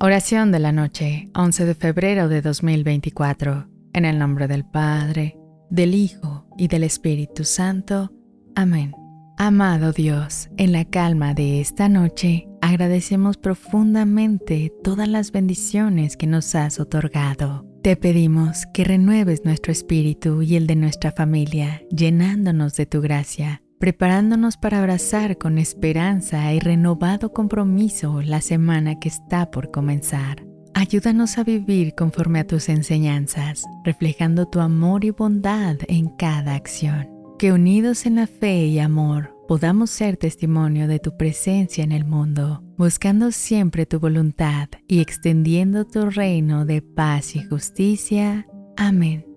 Oración de la noche, 11 de febrero de 2024. En el nombre del Padre, del Hijo y del Espíritu Santo. Amén. Amado Dios, en la calma de esta noche agradecemos profundamente todas las bendiciones que nos has otorgado. Te pedimos que renueves nuestro espíritu y el de nuestra familia, llenándonos de tu gracia preparándonos para abrazar con esperanza y renovado compromiso la semana que está por comenzar. Ayúdanos a vivir conforme a tus enseñanzas, reflejando tu amor y bondad en cada acción. Que unidos en la fe y amor podamos ser testimonio de tu presencia en el mundo, buscando siempre tu voluntad y extendiendo tu reino de paz y justicia. Amén.